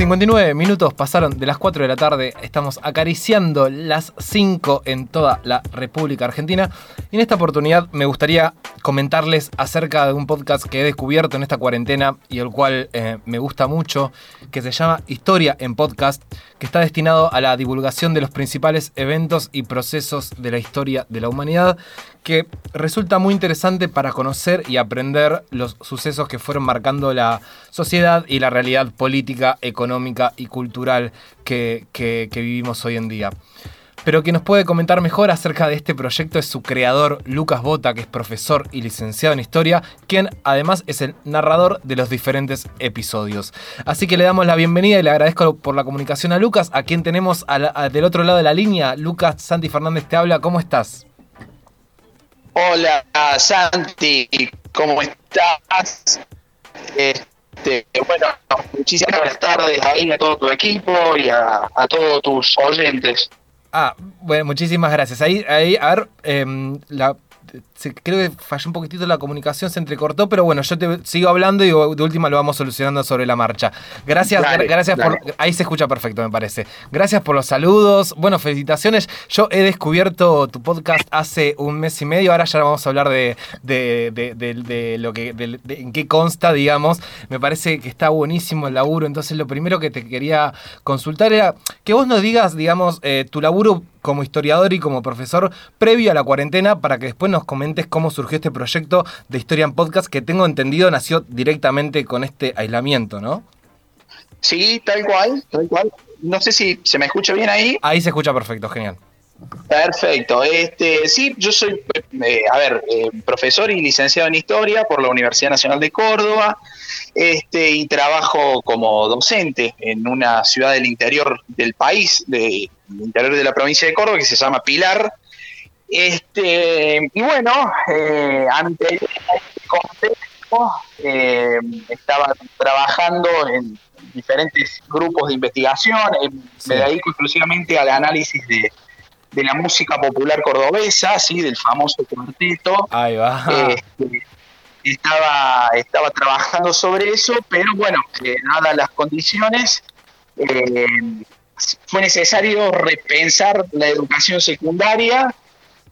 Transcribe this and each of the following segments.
59 minutos pasaron de las 4 de la tarde, estamos acariciando las 5 en toda la República Argentina. Y en esta oportunidad me gustaría comentarles acerca de un podcast que he descubierto en esta cuarentena y el cual eh, me gusta mucho, que se llama Historia en Podcast, que está destinado a la divulgación de los principales eventos y procesos de la historia de la humanidad, que resulta muy interesante para conocer y aprender los sucesos que fueron marcando la sociedad y la realidad política, económica y cultural que, vivimos hoy en día. Pero quien nos puede comentar mejor acerca de este proyecto es su creador, Lucas Bota, que es profesor y licenciado en historia, quien además es el narrador de los diferentes episodios. Así que le damos la bienvenida y le agradezco por la comunicación a Lucas, a quien tenemos del otro lado de la línea. Lucas Santi Fernández te habla, ¿cómo estás? Hola Santi, ¿cómo estás? Este, bueno, muchísimas buenas tardes ahí a todo tu equipo y a, todos tus oyentes. Ah, bueno, muchísimas gracias. Ahí, ahí a ver, eh, la, creo que falló un poquitito la comunicación, se entrecortó, pero bueno, yo te sigo hablando y de última lo vamos solucionando sobre la marcha. Gracias, gracias por. Ahí se escucha perfecto, me parece. Gracias por los saludos. Bueno, felicitaciones. Yo he descubierto tu podcast hace un mes y medio. Ahora ya vamos a hablar de, de, lo que. en qué consta, digamos. Me parece que está buenísimo el laburo. Entonces, lo primero que te quería consultar era que vos nos digas, digamos, eh, tu laburo como historiador y como profesor previo a la cuarentena para que después nos comentes cómo surgió este proyecto de Historia en Podcast que tengo entendido nació directamente con este aislamiento, ¿no? Sí, tal cual, tal cual. No sé si se me escucha bien ahí. Ahí se escucha perfecto, genial. Perfecto. Este, sí, yo soy, eh, a ver, eh, profesor y licenciado en historia por la Universidad Nacional de Córdoba, este, y trabajo como docente en una ciudad del interior del país, del interior de la provincia de Córdoba, que se llama Pilar. Este, y bueno, eh, ante este contexto, estaba trabajando en diferentes grupos de investigación, me dedico exclusivamente al análisis de de la música popular cordobesa, ¿sí? del famoso cuarteto. Ahí va. Este, estaba, estaba trabajando sobre eso, pero bueno, eh, dadas las condiciones, eh, fue necesario repensar la educación secundaria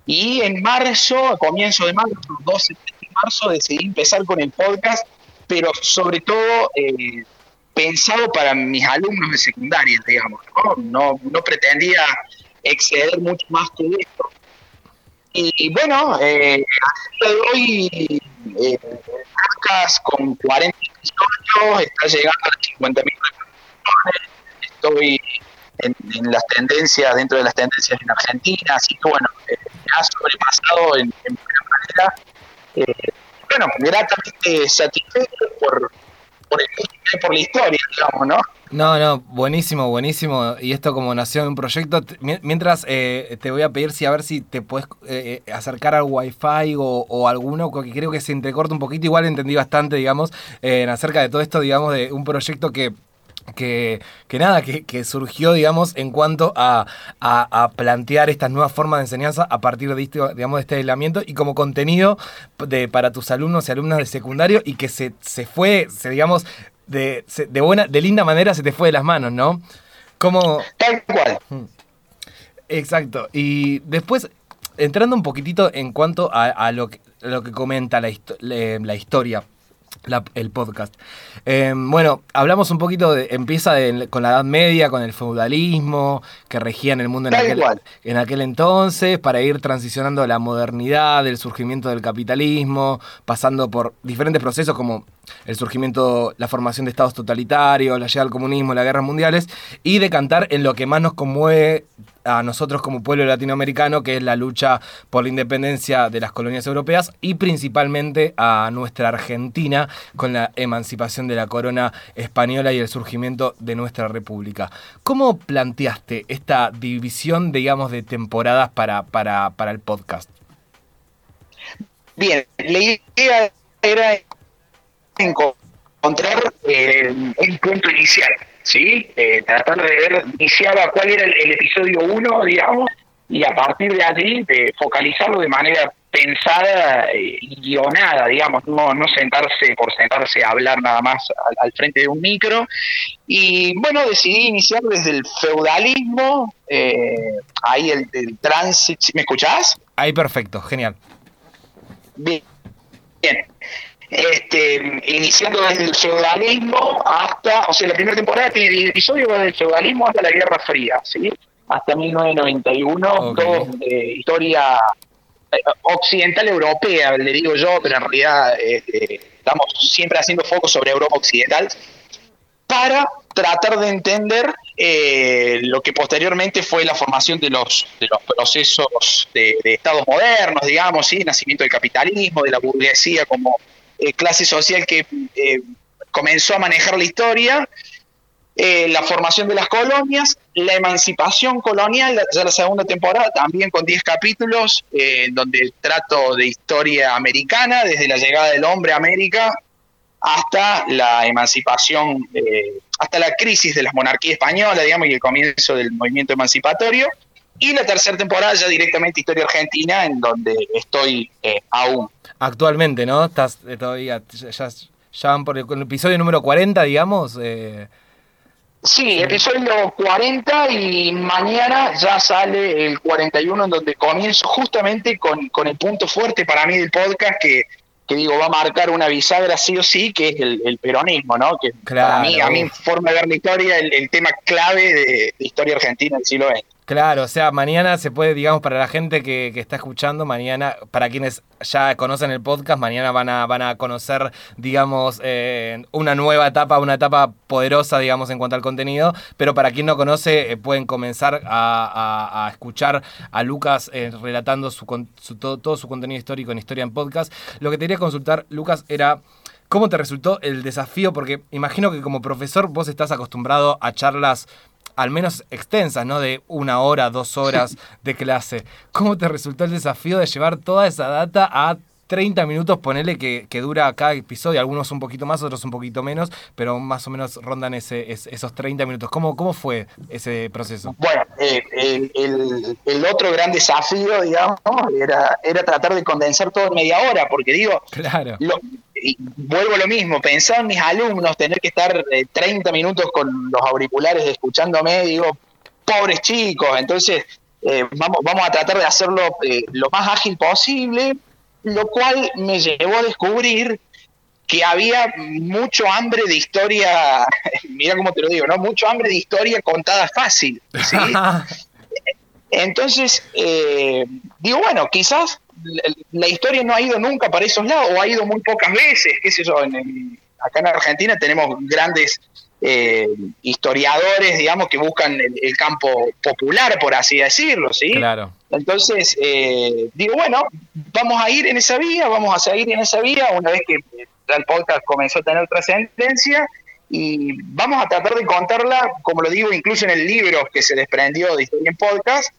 y en marzo, a comienzo de marzo, 12 de marzo, decidí empezar con el podcast, pero sobre todo eh, pensado para mis alumnos de secundaria, digamos. No, no pretendía exceder mucho más que esto. Y, bueno, eh, hoy eh, con 40 episodios, está llegando a las 50 mil Estoy en, las tendencias, dentro de las tendencias en Argentina, así que bueno, sobrepasado en, buena manera. Eh, bueno, gratamente satisfecho por, por, el, por la historia, digamos, ¿no? No, no, buenísimo, buenísimo. Y esto como nació en un proyecto. Mientras eh, te voy a pedir si a ver si te puedes eh, eh, acercar al wifi o, o alguno, que creo que se entrecorta un poquito. Igual entendí bastante, digamos, en acerca de todo esto, digamos, de un proyecto que que, que, nada, que, que, surgió, digamos, en cuanto a, a, plantear estas nuevas formas de enseñanza a partir de este, digamos, de este aislamiento y como contenido de, para tus alumnos y alumnas de secundario y que se, se fue, se, digamos, de, de, buena, de linda manera se te fue de las manos, ¿no? Como... Tal cual. Mm. Exacto. Y después, entrando un poquitito en cuanto a, lo, que, lo que comenta la, la historia el podcast. Em, bueno, hablamos un poquito, de, empieza con la Edad Media, con el feudalismo que regía en el mundo en aquel, en aquel, entonces, para ir transicionando a la modernidad, el surgimiento del capitalismo, pasando por diferentes procesos como el surgimiento, la formación de estados totalitarios, la llegada del comunismo, las guerras mundiales, y decantar en lo que más nos conmueve a nosotros como pueblo latinoamericano, que es la lucha por la independencia de las colonias europeas y principalmente a nuestra Argentina con la emancipación de la corona española y el surgimiento de nuestra república. ¿Cómo planteaste esta división, digamos, de temporadas para, para, para el podcast? Bien, la idea era encontrar eh, un punto inicial, ¿sí? Eh, tratar de ver, cuál era el, episodio 1, digamos, y a partir de allí de focalizarlo de manera pensada y guionada, digamos, no, no sentarse por sentarse a hablar nada más al, frente de un micro. Y bueno, decidí iniciar desde el feudalismo, ahí el, el tránsito, ¿me escuchás? Ahí perfecto, genial. Bien. Bien. Este, iniciando desde el feudalismo hasta, o sea, la primera temporada tiene 10 episodios desde el feudalismo hasta la Guerra Fría, ¿sí? Hasta 1991, todo de historia eh, occidental europea, le digo yo, pero en realidad este, estamos siempre haciendo foco sobre Europa Occidental, para tratar de entender eh, lo que posteriormente fue la formación de los, de los procesos de, estados modernos, digamos, ¿sí? nacimiento del capitalismo, de la burguesía como eh, clase social que eh, comenzó a manejar la historia, la formación de las colonias, la emancipación colonial, ya la segunda temporada, también con 10 capítulos, donde trato de historia americana, desde la llegada del hombre a América hasta la emancipación, eh, hasta la crisis de la monarquía española, digamos, y el comienzo del movimiento emancipatorio. Y la tercera temporada ya directamente Historia Argentina, en donde estoy eh, aún. Actualmente, ¿no? Estás eh, todavía, ya, van por el, episodio número 40, digamos. Sí, episodio 40 y mañana ya sale el 41 en donde comienzo justamente con, con el punto fuerte para mí del podcast que que digo, va a marcar una bisagra sí o sí, que es el, peronismo, ¿no? Que para mí, a mi forma de ver la historia, el, tema clave de, historia argentina del siglo XX. Claro, o sea, mañana se puede, digamos, para la gente que, está escuchando, mañana, para quienes ya conocen el podcast, mañana van a, van a conocer, digamos, eh, una nueva etapa, una etapa poderosa, digamos, en cuanto al contenido, pero para quien no conoce, eh, pueden comenzar a, escuchar a Lucas eh, relatando su, todo, todo su contenido histórico en Historia en Podcast. Lo que te quería consultar, Lucas, era... ¿Cómo te resultó el desafío? Porque imagino que como profesor vos estás acostumbrado a charlas al menos extensas, ¿no? De una hora, dos horas de clase. ¿Cómo te resultó el desafío de llevar toda esa data a 30 minutos, ponele que, dura cada episodio, algunos un poquito más, otros un poquito menos, pero más o menos rondan ese, esos 30 minutos. ¿Cómo, ¿Cómo fue ese proceso? Bueno, eh, el, otro gran desafío, digamos, era, era tratar de condensar todo en media hora, porque digo, claro vuelvo a lo mismo, pensaba en mis alumnos tener que estar 30 eh, minutos con los auriculares escuchándome, digo, pobres chicos, entonces eh, vamos, vamos a tratar de hacerlo eh, lo más ágil posible, lo cual me llevó a descubrir que había mucho hambre de historia, mira cómo te lo digo, ¿no? Mucho hambre de historia contada fácil, ¿sí? Entonces, digo, bueno, quizás la historia no ha ido nunca para esos lados, o ha ido muy pocas veces, qué sé yo, en acá en Argentina tenemos grandes eh, historiadores, digamos, que buscan el, campo popular, por así decirlo, ¿sí? Claro. Entonces, eh, digo, bueno, vamos a ir en esa vía, vamos a seguir en esa vía, una vez que el podcast comenzó a tener trascendencia, y vamos a tratar de contarla, como lo digo, incluso en el libro que se desprendió de Historia en Podcast,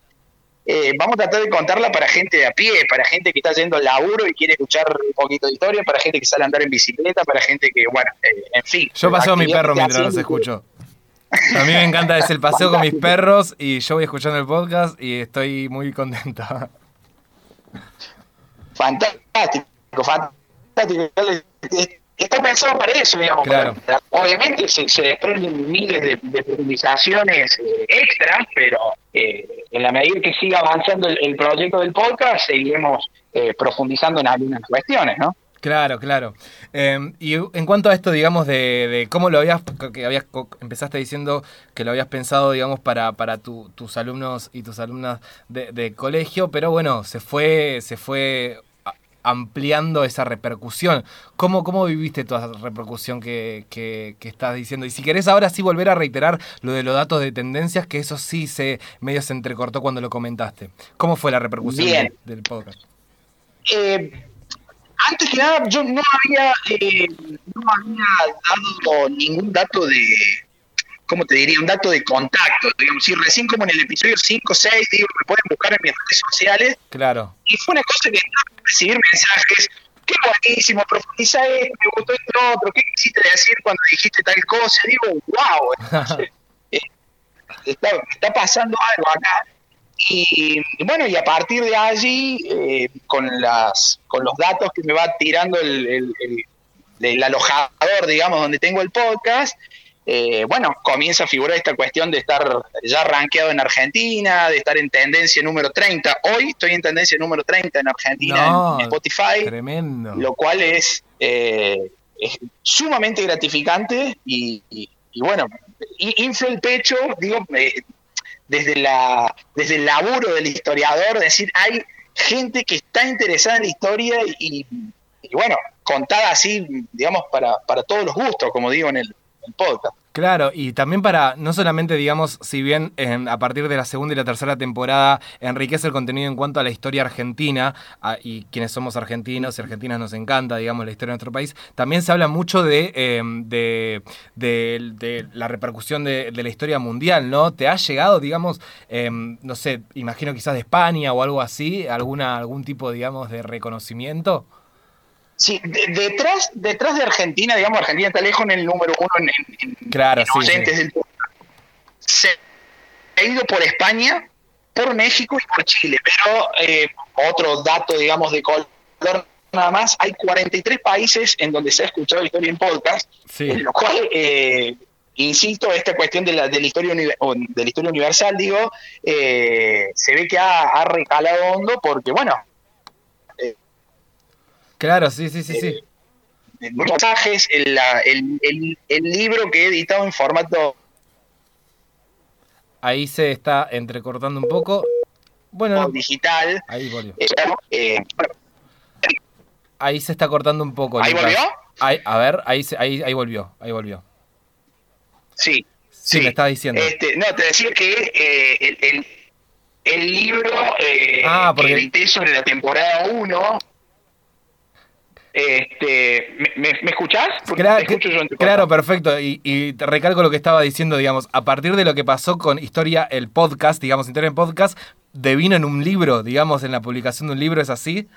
eh, vamos a tratar de contarla para gente de a pie, para gente que está yendo al laburo y quiere escuchar un poquito de historia, para gente que sale a andar en bicicleta, para gente que, bueno, eh, en fin. Yo paseo a mi perro mientras los escucho. A mí me encanta es el paseo con mis perros y yo voy escuchando el podcast y estoy muy contenta. Fantástico, fantástico está pensado para eso, digamos. Obviamente se, desprenden miles de, de profundizaciones eh, extras, pero eh, en la medida que siga avanzando el, proyecto del podcast, seguiremos eh, profundizando en algunas cuestiones, ¿no? Claro, claro. Em, y en cuanto a esto, digamos, de, cómo lo habías, que habías, empezaste diciendo que lo habías pensado, digamos, para, para tus alumnos y tus alumnas de, de, colegio, pero bueno, se fue, se fue ampliando esa repercusión. ¿Cómo, cómo viviste toda esa repercusión que, que, estás diciendo? Y si querés ahora sí volver a reiterar lo de los datos de tendencias, que eso sí se medio se entrecortó cuando lo comentaste. ¿Cómo fue la repercusión del podcast? Eh, antes que nada, yo no había, eh, no había dado ningún dato de, ¿cómo te diría? Un dato de contacto. Digamos, si recién como en el episodio 5 o 6, digo, me pueden buscar en mis redes sociales. Claro. Y fue una cosa que recibir mensajes, qué buenísimo, profundiza esto, me gustó esto otro, qué quisiste decir cuando dijiste tal cosa. Digo, wow, eh, está, pasando algo acá. Y, bueno, y a partir de allí, eh, con, las, con los datos que me va tirando el, el, el, alojador, digamos, donde tengo el podcast, eh, bueno, comienza a figurar esta cuestión de estar ya rankeado en Argentina, de estar en tendencia número 30. Hoy estoy en tendencia número 30 en Argentina, en Spotify. Tremendo. Lo cual es, eh, sumamente gratificante y, bueno, inflo el pecho, digo, desde, la, desde el laburo del historiador, decir, hay gente que está interesada en la historia y, bueno, contada así, digamos, para, para todos los gustos, como digo en el, el podcast. Claro, y también para, no solamente, digamos, si bien a partir de la segunda y la tercera temporada enriquece el contenido en cuanto a la historia argentina, y quienes somos argentinos y argentinas nos encanta, digamos, la historia de nuestro país, también se habla mucho de, em, de, la repercusión de, la historia mundial, ¿no? ¿Te ha llegado, digamos, em, no sé, imagino quizás de España o algo así, alguna, algún tipo, digamos, de reconocimiento? Sí, detrás, detrás de Argentina, digamos, Argentina está lejos en el número uno en, en, claro, sí, del Se ha ido por España, por México y por Chile, pero eh, otro dato, digamos, de color nada más, hay 43 países en donde se ha escuchado historia en podcast, en lo cual, eh, insisto, esta cuestión de la, de la, historia, de la historia universal, digo, eh, se ve que ha, ha recalado hondo porque, bueno, Claro, sí, sí, sí, sí. Eh, mensajes, el, el, el, libro que he editado en formato... Ahí se está entrecortando un poco. Bueno, digital. Ahí volvió. Eh, eh, ahí se está cortando un poco. ¿Ahí volvió? Ahí, a ver, ahí, ahí, ahí volvió, ahí volvió. Sí. Sí, me estaba diciendo. Este, no, te decía que el, el, el, libro ah, porque... que edité sobre la temporada 1 este, ¿me, me escuchás? Claro, perfecto. Y, te recalco lo que estaba diciendo, digamos, a partir de lo que pasó con Historia, el podcast, digamos, Historia en podcast, devino en un libro, digamos, en la publicación de un libro, ¿es así?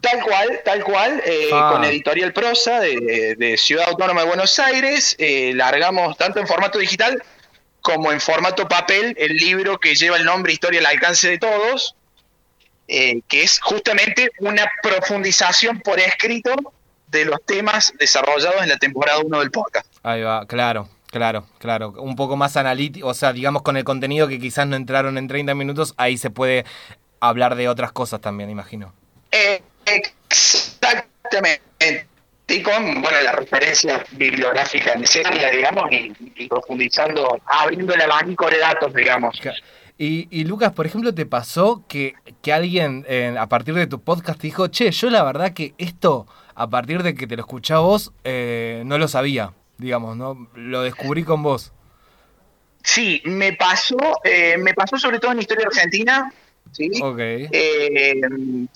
Tal cual, tal cual, eh, ah. con Editorial Prosa de, Ciudad Autónoma de Buenos Aires, eh, largamos tanto en formato digital como en formato papel el libro que lleva el nombre Historia al alcance de todos, eh, que es justamente una profundización por escrito de los temas desarrollados en la temporada 1 del podcast. Ahí va, claro. Claro, claro, un poco más analítico, o sea, digamos con el contenido que quizás no entraron en 30 minutos, ahí se puede hablar de otras cosas también, imagino. Eh, exactamente, y con bueno, la referencia bibliográfica necesaria, digamos, y, y profundizando, abriendo el abanico de datos, digamos. Y, Lucas, por ejemplo, ¿te pasó que, alguien a partir de tu podcast te dijo, che, yo la verdad que esto, a partir de que te lo escuché vos, eh, no lo sabía, digamos, ¿no? Lo descubrí con vos. Sí, me pasó, eh, me pasó sobre todo en Historia Argentina, ¿sí? Eh,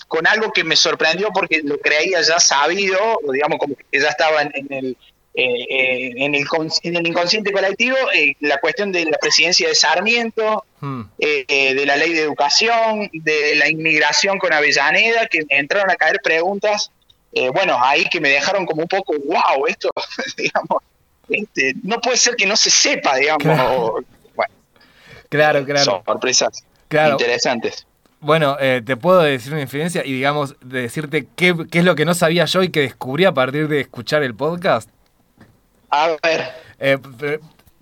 con algo que me sorprendió porque lo creía ya sabido, digamos como que ya estaba en el, eh, en, el, en, el, inconsciente colectivo eh, la cuestión de la presidencia de Sarmiento, hmm. eh, de la ley de educación, de la inmigración con Avellaneda, que entraron a caer preguntas, bueno, ahí que me dejaron como un poco, wow, esto, digamos, este, no puede ser que no se sepa, digamos. Claro, bueno, claro, claro. sorpresas interesantes. Bueno, te puedo decir una infidencia y digamos, decirte qué, qué es lo que no sabía yo y que descubrí a partir de escuchar el podcast. A ver. Eh,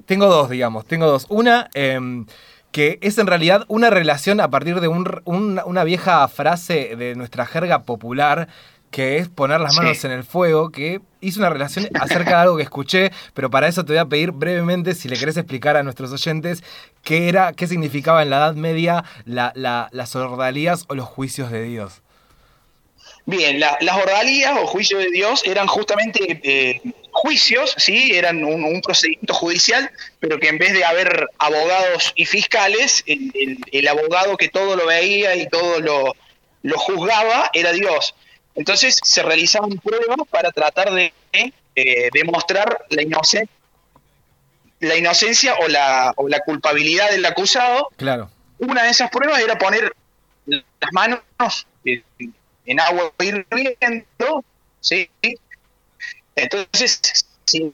tengo dos, digamos. Tengo dos. Una, em, que es en realidad una relación a partir de una vieja frase de nuestra jerga popular que es poner las manos en el fuego, que hizo una relación acerca de algo que escuché, pero para eso te voy a pedir brevemente, si le querés explicar a nuestros oyentes, qué era, qué significaba en la Edad Media las ordalías o los juicios de Dios. Bien, las ordalías o juicios de Dios eran justamente eh, juicios, ¿sí? Eran un, procedimiento judicial, pero que en vez de haber abogados y fiscales, el, abogado que todo lo veía y todo lo, lo, juzgaba era Dios. Entonces se realizaban pruebas para tratar de eh, demostrar la inocencia la inocencia o la, o la culpabilidad del acusado. Claro. Una de esas pruebas era poner las manos en agua hirviendo, ¿sí? Entonces, si,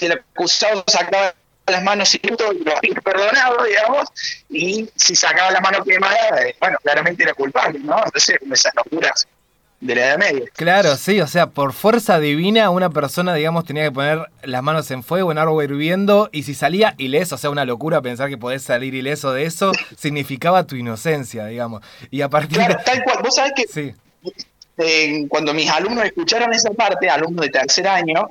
el acusado sacaba las manos y lo había perdonado, digamos, y si sacaba la mano quemada, eh, bueno, claramente era culpable, ¿no? Entonces, esas locuras de la Edad Media. Claro, sí, o sea, por fuerza divina una persona, digamos, tenía que poner las manos en fuego, en agua hirviendo, y si salía ileso, o sea, una locura pensar que podés salir ileso de eso, significaba tu inocencia, digamos. Y a partir Claro, tal cual, vos sabés que sí. Eh, cuando mis alumnos escucharon esa parte, alumnos de tercer año,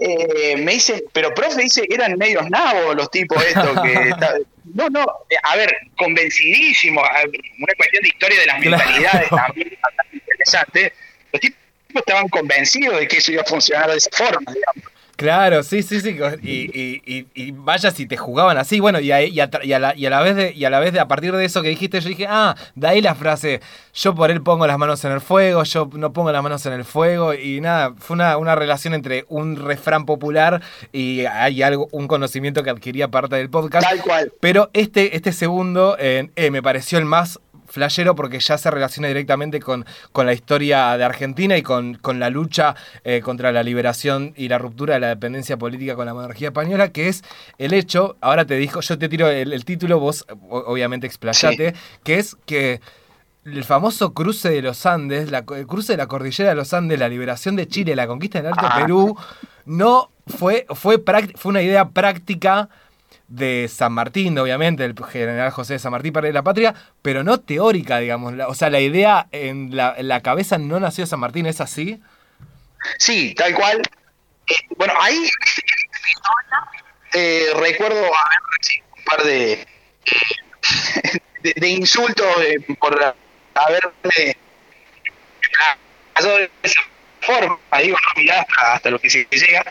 eh, me dicen, pero profe, dice, eran medios nabos los tipos estos que... no, no, a ver, convencidísimo, una cuestión de historia de las mentalidades también bastante interesante. Los tipos estaban convencidos de que eso iba a funcionar de esa forma, digamos. Claro, sí, sí, sí. Y, y, vaya si te jugaban así. Bueno, y a, y, a, y, a la, y a la vez de, y a la vez de a partir de eso que dijiste, yo dije, ah, de ahí la frase, yo por él pongo las manos en el fuego, yo no pongo las manos en el fuego. Y nada, fue una, una relación entre un refrán popular y hay algo, un conocimiento que adquiría parte del podcast. Tal cual. Pero este, este segundo eh, eh, me pareció el más flashero porque ya se relaciona directamente con, con la historia de Argentina y con, con la lucha eh, contra la liberación y la ruptura de la dependencia política con la monarquía española, que es el hecho, ahora te dijo, yo te tiro el, el título, vos obviamente explayate, sí. que es que el famoso cruce de los Andes, la, el cruce de la cordillera de los Andes, la liberación de Chile, la conquista del Alto ah. Perú, no fue, fue, fue una idea práctica de San Martín, obviamente, el general José de San Martín para la patria, pero no teórica, digamos. O sea, la idea en la, en la cabeza no nació de San Martín, ¿es así? Sí, tal cual. Eh, bueno, ahí eh, recuerdo haber recibido un par de, de, de insultos eh, por haberme de esa forma, digo, no, mirá, hasta, hasta lo que se llega.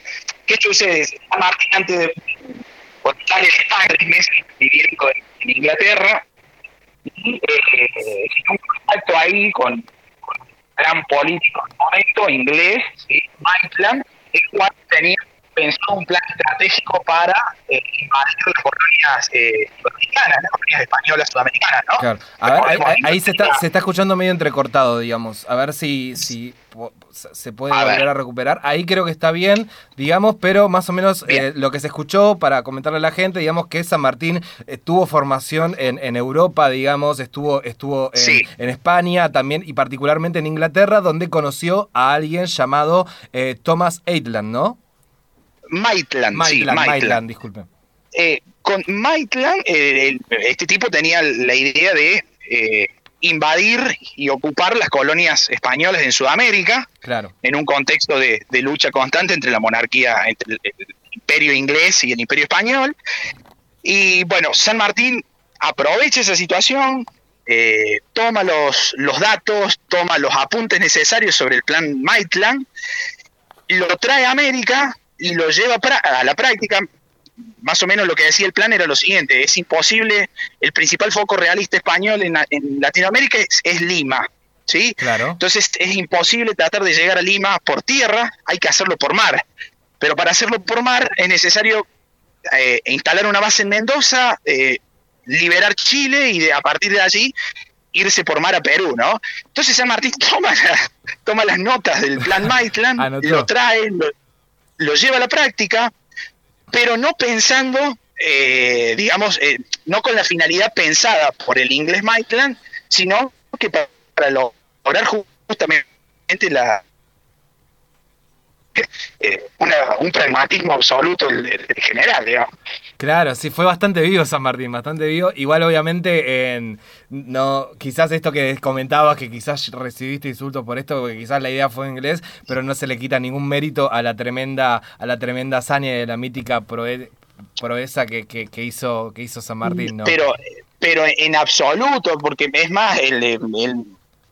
¿Qué sucede? San Martín antes de en España, meses viviendo en, Inglaterra, y eh, un contacto ahí con, con, un gran político en momento, inglés, ¿sí? Maitland, el cual tenía pensado un plan estratégico para eh, invadir las colonias eh, sudamericanas, las colonias españolas sudamericanas, ¿no? Claro. A ver, ahí, ahí se, está, se está escuchando medio entrecortado, digamos. A ver si, si se puede a volver ver. a recuperar. Ahí creo que está bien, digamos, pero más o menos eh, lo que se escuchó para comentarle a la gente, digamos que San Martín eh, tuvo formación en, en, Europa, digamos, estuvo, estuvo en, sí. en, España también y particularmente en Inglaterra, donde conoció a alguien llamado eh, Thomas Eitland, ¿no? Maitland, Maitland, sí, Maitland, con Maitland, este tipo tenía la idea de invadir y ocupar las colonias españolas en Sudamérica, claro. en un contexto de, de, lucha constante entre la monarquía, entre el, el, imperio inglés y el imperio español. Y bueno, San Martín aprovecha esa situación, eh, toma los, los datos, toma los apuntes necesarios sobre el plan Maitland, lo trae a América y lo lleva a la práctica. Más o menos lo que decía el plan era lo siguiente, es imposible, el principal foco realista español en, en Latinoamérica es, es, Lima, ¿sí? Claro. Entonces es imposible tratar de llegar a Lima por tierra, hay que hacerlo por mar. Pero para hacerlo por mar es necesario eh, instalar una base en Mendoza, eh, liberar Chile y de, a partir de allí irse por mar a Perú, ¿no? Entonces San Martín toma, la, toma las notas del plan Maitland, lo trae, lo, lo lleva a la práctica, pero no pensando, eh, digamos, eh, no con la finalidad pensada por el inglés Maitland, sino que para, para lograr justamente la, eh, una, un pragmatismo absoluto del, general, digamos. Claro, sí, fue bastante vivo San Martín, bastante vivo. Igual, obviamente, en, no, quizás esto que comentabas, que quizás recibiste insultos por esto, porque quizás la idea fue en inglés, pero no se le quita ningún mérito a la tremenda, a la tremenda hazaña de la mítica proe, proeza que, que, que, hizo, que hizo San Martín, ¿no? Pero, pero en absoluto, porque es más, el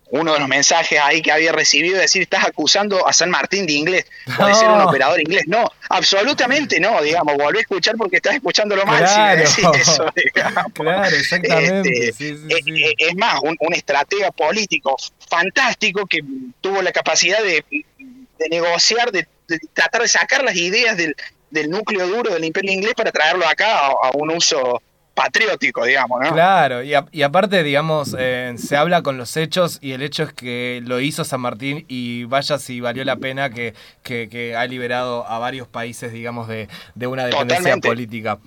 uno de los mensajes ahí que había recibido decir estás acusando a San Martín de inglés o de ser un operador inglés. No, absolutamente no, digamos, volví a escuchar porque estás escuchándolo mal claro. si decís eso, digamos. Claro, exactamente. Este, sí, sí, sí. Es, es, más, un, un, estratega político fantástico que tuvo la capacidad de, de negociar, de, de, tratar de sacar las ideas del, del, núcleo duro del imperio inglés para traerlo acá a, a un uso patriótico, digamos, ¿no? Claro, y, aparte, digamos, eh, se habla con los hechos y el hecho es que lo hizo San Martín y vaya si valió la pena que, que, ha liberado a varios países, digamos, de, de una dependencia política.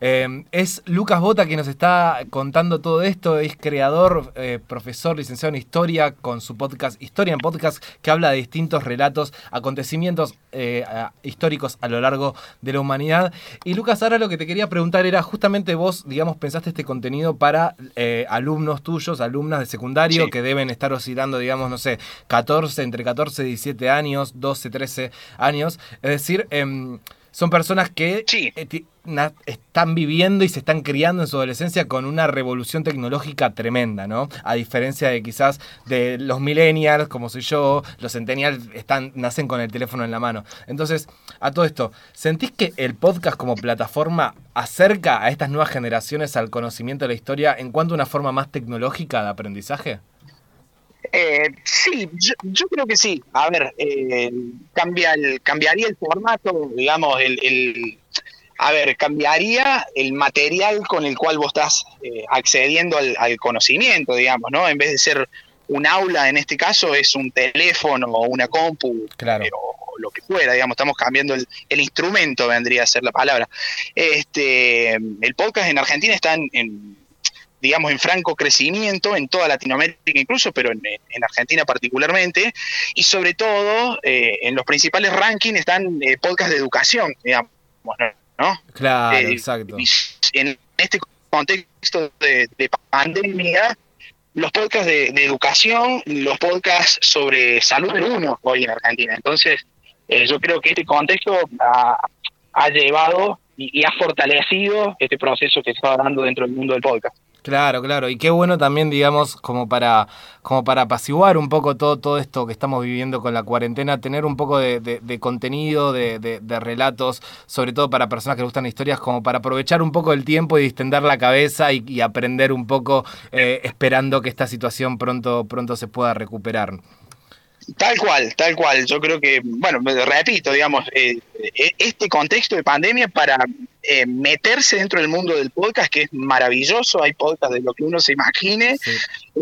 Eh, es Lucas Bota quien nos está contando todo esto, es creador, eh, profesor, licenciado en historia, con su podcast Historia en Podcast, que habla de distintos relatos, acontecimientos históricos a lo largo de la humanidad. Y Lucas, ahora lo que te quería preguntar era, justamente vos, digamos, pensaste este contenido para eh, alumnos tuyos, alumnas de secundario, que deben estar oscilando, digamos, no sé, 14, entre 14 y 17 años, 12, 13 años. Es decir, em, son personas que eh, están viviendo y se están criando en su adolescencia con una revolución tecnológica tremenda, ¿no? A diferencia de quizás de los millennials, como soy yo, los centennials están, nacen con el teléfono en la mano. Entonces, a todo esto, ¿sentís que el podcast como plataforma acerca a estas nuevas generaciones al conocimiento de la historia en cuanto a una forma más tecnológica de aprendizaje? Eh, sí, yo, creo que sí. A ver, eh, cambia el, cambiaría el formato, digamos, el, a ver, cambiaría el material con el cual vos estás eh, accediendo al, conocimiento, digamos, ¿no? En vez de ser un aula, en este caso, es un teléfono o una compu, claro. o lo que fuera, digamos, estamos cambiando el, instrumento, vendría a ser la palabra. Este, el podcast en Argentina está en digamos, en franco crecimiento en toda Latinoamérica incluso, pero en, Argentina particularmente, y sobre todo eh, en los principales rankings están eh, podcasts de educación, digamos, ¿no? Claro, eh, exacto. En este contexto de, pandemia, los podcasts de, educación, los podcasts sobre salud del uno hoy en Argentina. Entonces, yo creo que este contexto ha, llevado y, y, ha fortalecido este proceso que se está dando dentro del mundo del podcast. Claro, claro. Y qué bueno también, digamos, como para, como para apaciguar un poco todo, todo esto que estamos viviendo con la cuarentena, tener un poco de, contenido, de, relatos, sobre todo para personas que gustan historias, como para aprovechar un poco el tiempo y distender la cabeza y, aprender un poco, eh, esperando que esta situación pronto, pronto se pueda recuperar. Tal cual, tal cual. Yo creo que, bueno, repito, digamos, eh, eh, este contexto de pandemia para eh, meterse dentro del mundo del podcast, que es maravilloso, hay podcast de lo que uno se imagine,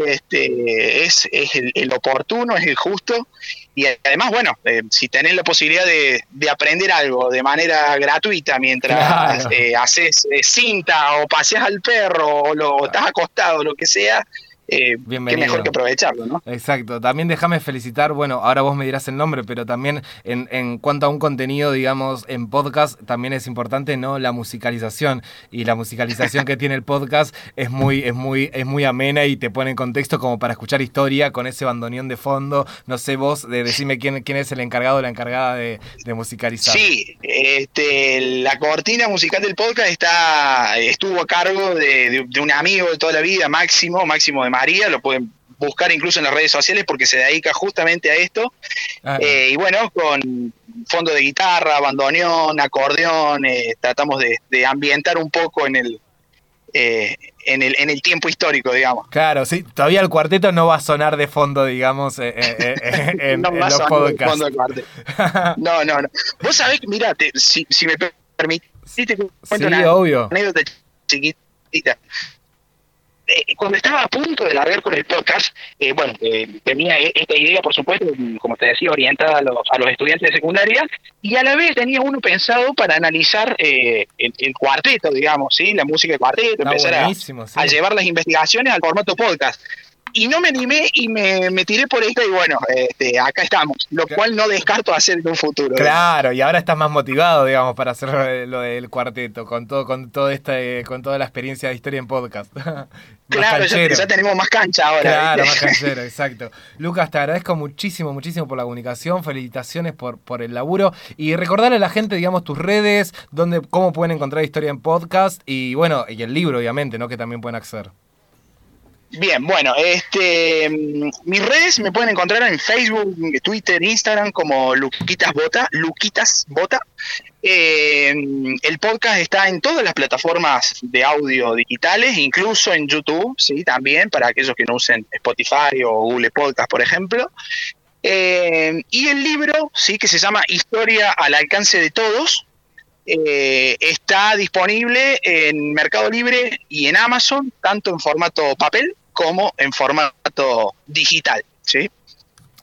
este, es, el, oportuno, es el justo, y además, bueno, si tenés la posibilidad de, aprender algo de manera gratuita mientras haces cinta o paseas al perro o lo, estás acostado, lo que sea, eh, qué mejor que aprovecharlo, ¿no? Exacto. También déjame felicitar, bueno, ahora vos me dirás el nombre, pero también en, en, cuanto a un contenido, digamos, en podcast, también es importante, ¿no? La musicalización. Y la musicalización que tiene el podcast es muy, es muy, es muy amena y te pone en contexto como para escuchar historia con ese bandoneón de fondo. No sé vos, de decirme quién, quién es el encargado o la encargada de, musicalizar. Sí, este, la cortina musical del podcast está, estuvo a cargo de, de un amigo de toda la vida, Máximo, Máximo de María, lo pueden buscar incluso en las redes sociales porque se dedica justamente a esto. Ah, eh, y bueno, con fondo de guitarra, bandoneón, acordeón, eh, tratamos de, ambientar un poco en el, eh, en, el, en el tiempo histórico, digamos. Claro, sí, todavía el cuarteto no va a sonar de fondo, digamos, en, no los podcasts. no, no, no. Vos sabés, mira, si, si me permitís, te cuento una obvio. anécdota chiquitita. Eh, cuando estaba a punto de largar con el podcast, eh, bueno, eh, tenía e-, esta idea, por supuesto, como te decía, orientada a los, a los estudiantes de secundaria, y a la vez tenía uno pensado para analizar el, cuarteto, digamos, ¿sí? la música de cuarteto, ah, empezar a, a, llevar las investigaciones al formato podcast y no me animé y me, tiré por esto y bueno, este, acá estamos, lo cual no descarto hacer en un futuro. Claro, y ahora estás más motivado, digamos, para hacer lo del cuarteto, con todo, con todo este, con toda la experiencia de historia en podcast. claro, ya, tenemos más cancha ahora. Claro, más canchero, exacto. Lucas, te agradezco muchísimo, muchísimo por la comunicación, felicitaciones por, por el laburo y recordarle a la gente, digamos, tus redes, donde, cómo pueden encontrar historia en podcast y bueno, y el libro, obviamente, ¿no? Que también pueden acceder. Bien, bueno, este, mis redes me pueden encontrar en Facebook, Twitter, Instagram como Luquitas Bota, Luquitas Bota. Eh, el podcast está en todas las plataformas de audio digitales, incluso en YouTube, sí, también para aquellos que no usen Spotify o Google Podcast, por ejemplo. Eh, y el libro, sí, que se llama Historia al alcance de todos, eh, está disponible en Mercado Libre y en Amazon, tanto en formato papel como en formato digital. ¿sí?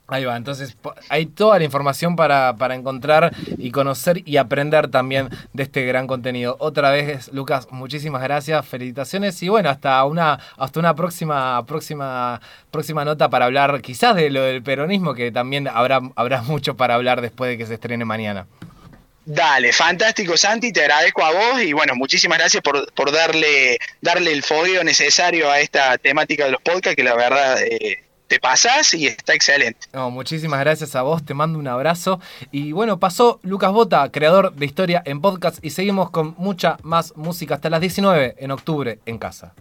Ahí va, entonces hay toda la información para, encontrar y conocer y aprender también de este gran contenido. Otra vez, Lucas, muchísimas gracias, felicitaciones y bueno, hasta una, hasta una próxima, próxima, próxima nota para hablar quizás de lo del peronismo, que también habrá, habrá mucho para hablar después de que se estrene mañana. Dale, fantástico Santi, te agradezco a vos y bueno, muchísimas gracias por, por darle, darle el fogueo necesario a esta temática de los podcasts, que la verdad eh, te pasas y está excelente. No, muchísimas gracias a vos, te mando un abrazo. Y bueno, pasó Lucas Bota, creador de historia en podcast, y seguimos con mucha más música hasta las 19 en octubre en casa.